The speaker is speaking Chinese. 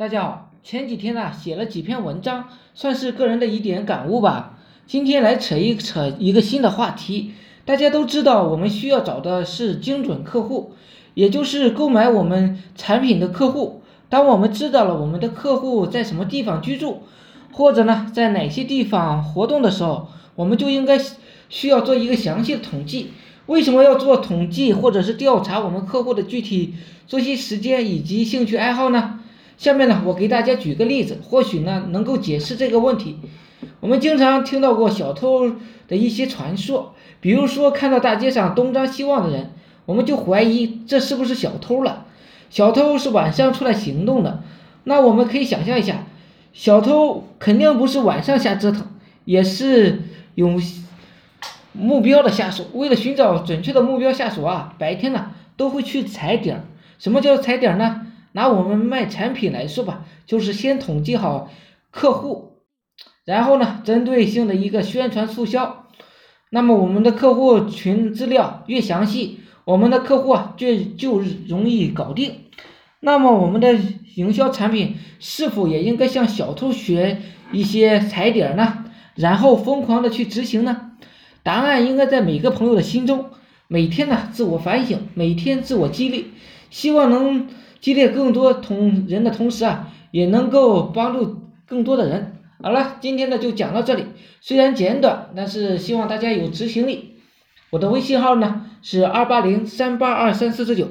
大家好，前几天呢写了几篇文章，算是个人的一点感悟吧。今天来扯一扯一个新的话题。大家都知道，我们需要找的是精准客户，也就是购买我们产品的客户。当我们知道了我们的客户在什么地方居住，或者呢在哪些地方活动的时候，我们就应该需要做一个详细的统计。为什么要做统计或者是调查我们客户的具体作息时间以及兴趣爱好呢？下面呢，我给大家举个例子，或许呢能够解释这个问题。我们经常听到过小偷的一些传说，比如说看到大街上东张西望的人，我们就怀疑这是不是小偷了。小偷是晚上出来行动的，那我们可以想象一下，小偷肯定不是晚上瞎折腾，也是有目标的下手。为了寻找准确的目标下手啊，白天呢都会去踩点。什么叫踩点呢？拿我们卖产品来说吧，就是先统计好客户，然后呢，针对性的一个宣传促销。那么我们的客户群资料越详细，我们的客户啊就就容易搞定。那么我们的营销产品是否也应该向小偷学一些踩点呢？然后疯狂的去执行呢？答案应该在每个朋友的心中，每天呢自我反省，每天自我激励，希望能。激励更多同人的同时啊，也能够帮助更多的人。好了，今天呢就讲到这里，虽然简短，但是希望大家有执行力。我的微信号呢是二八零三八二三四四九。